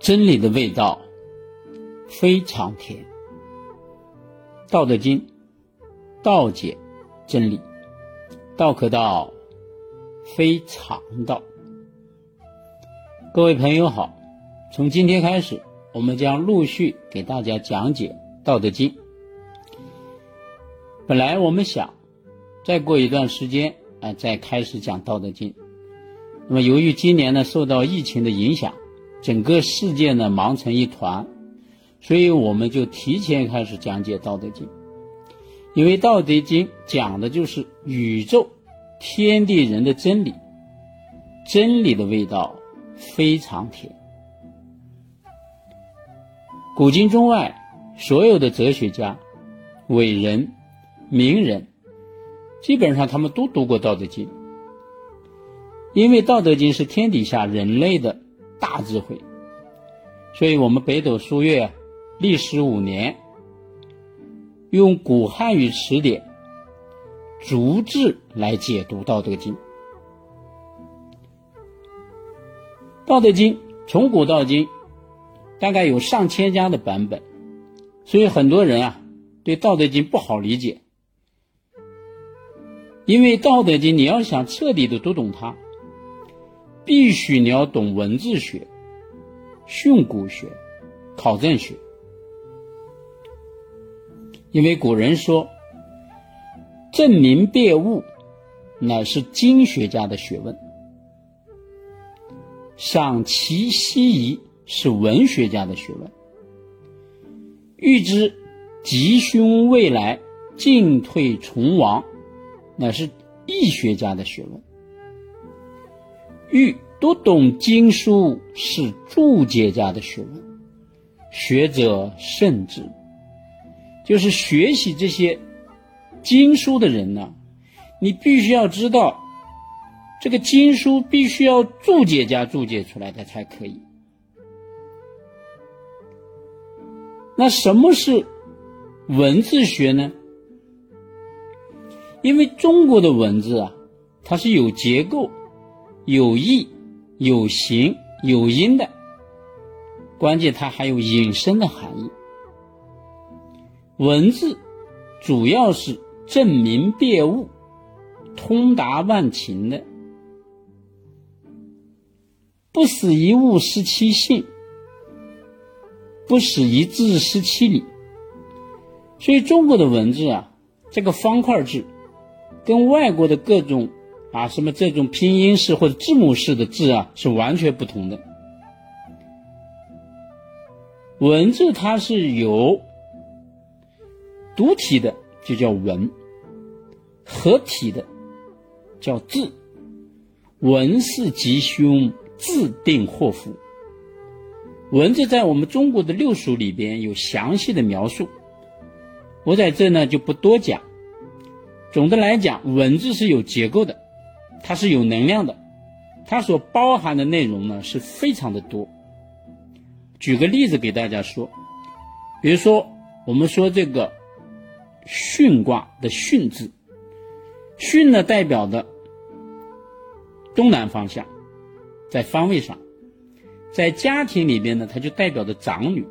真理的味道非常甜。《道德经》道解真理，道可道非常道。各位朋友好，从今天开始，我们将陆续给大家讲解《道德经》。本来我们想再过一段时间啊，再开始讲《道德经》。那么，由于今年呢受到疫情的影响，整个世界呢忙成一团，所以我们就提前开始讲解《道德经》。因为《道德经》讲的就是宇宙、天地人的真理，真理的味道非常甜。古今中外所有的哲学家、伟人。名人基本上他们都读过《道德经》，因为《道德经》是天底下人类的大智慧，所以我们北斗书院历时五年，用古汉语词典逐字来解读《道德经》。《道德经》从古到今大概有上千家的版本，所以很多人啊对《道德经》不好理解。因为《道德经》，你要想彻底的读懂它，必须你要懂文字学、训诂学、考证学。因为古人说：“证明辨物，乃是经学家的学问；赏其西夷，是文学家的学问；预知吉凶未来，进退存亡。”乃是易学家的学问，欲读懂经书是注解家的学问。学者甚至，就是学习这些经书的人呢，你必须要知道，这个经书必须要注解家注解出来的才可以。那什么是文字学呢？因为中国的文字啊，它是有结构、有意、有形、有音的，关键它还有引申的含义。文字主要是证明辨物、通达万情的，不使一物失其性，不使一字失其理。所以中国的文字啊，这个方块字。跟外国的各种啊什么这种拼音式或者字母式的字啊是完全不同的。文字它是有独体的，就叫文；合体的叫字。文是吉凶，字定祸福。文字在我们中国的六书里边有详细的描述，我在这呢就不多讲。总的来讲，文字是有结构的，它是有能量的，它所包含的内容呢是非常的多。举个例子给大家说，比如说我们说这个巽卦的巽字，巽呢代表的东南方向，在方位上，在家庭里边呢，它就代表着长女；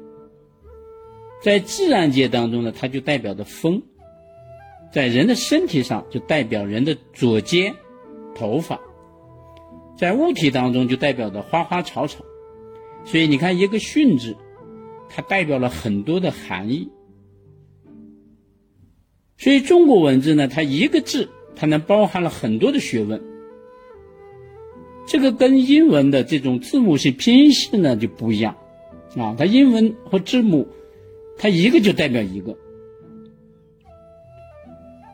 在自然界当中呢，它就代表着风。在人的身体上，就代表人的左肩、头发；在物体当中，就代表着花花草草。所以你看，一个“训”字，它代表了很多的含义。所以中国文字呢，它一个字，它能包含了很多的学问。这个跟英文的这种字母式拼音式呢就不一样啊，它英文和字母，它一个就代表一个。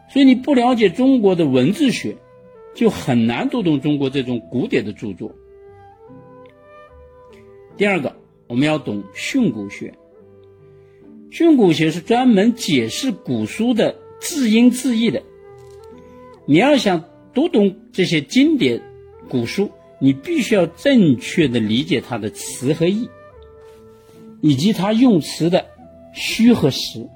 所以你不了解中国的文字学，就很难读懂中国这种古典的著作。第二个，我们要懂训诂学。训诂学是专门解释古书的字音字义的。你要想读懂这些经典古书，你必须要正确的理解它的词和义，以及它用词的虚和实。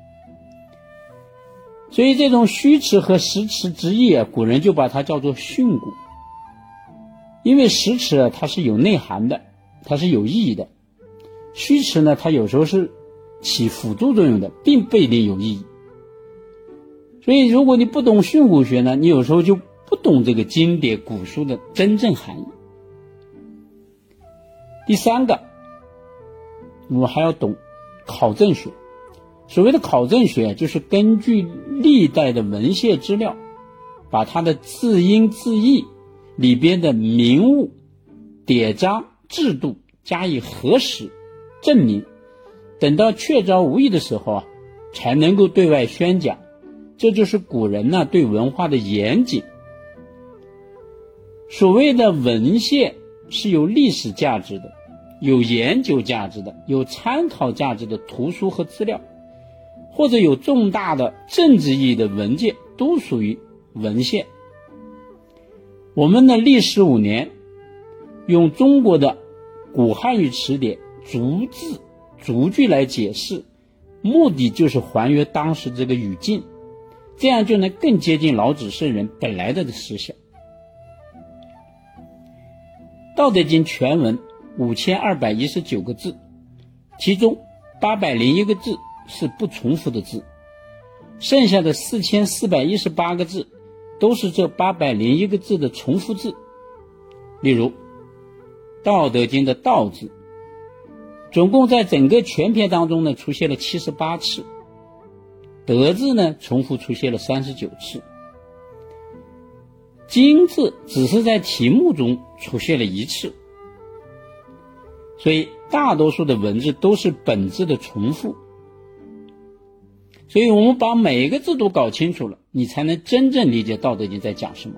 所以，这种虚词和实词之意啊，古人就把它叫做训诂。因为实词啊，它是有内涵的，它是有意义的；虚词呢，它有时候是起辅助作用的，并不一定有意义。所以，如果你不懂训诂学呢，你有时候就不懂这个经典古书的真正含义。第三个，我们还要懂考证学。所谓的考证学，就是根据历代的文献资料，把它的字音字义里边的名物、典章、制度加以核实、证明，等到确凿无疑的时候啊，才能够对外宣讲。这就是古人呢对文化的严谨。所谓的文献是有历史价值的、有研究价值的、有参考价值的图书和资料。或者有重大的政治意义的文件都属于文献。我们的历史五年用中国的古汉语词典逐字逐句来解释，目的就是还原当时这个语境，这样就能更接近老子圣人本来的思想。《道德经》全文五千二百一十九个字，其中八百零一个字。是不重复的字，剩下的四千四百一十八个字都是这八百零一个字的重复字。例如，《道德经》的“道”字，总共在整个全篇当中呢出现了七十八次，“德”字呢重复出现了三十九次，“经”字只是在题目中出现了一次。所以，大多数的文字都是本质的重复。所以我们把每一个字都搞清楚了，你才能真正理解《道德经》在讲什么。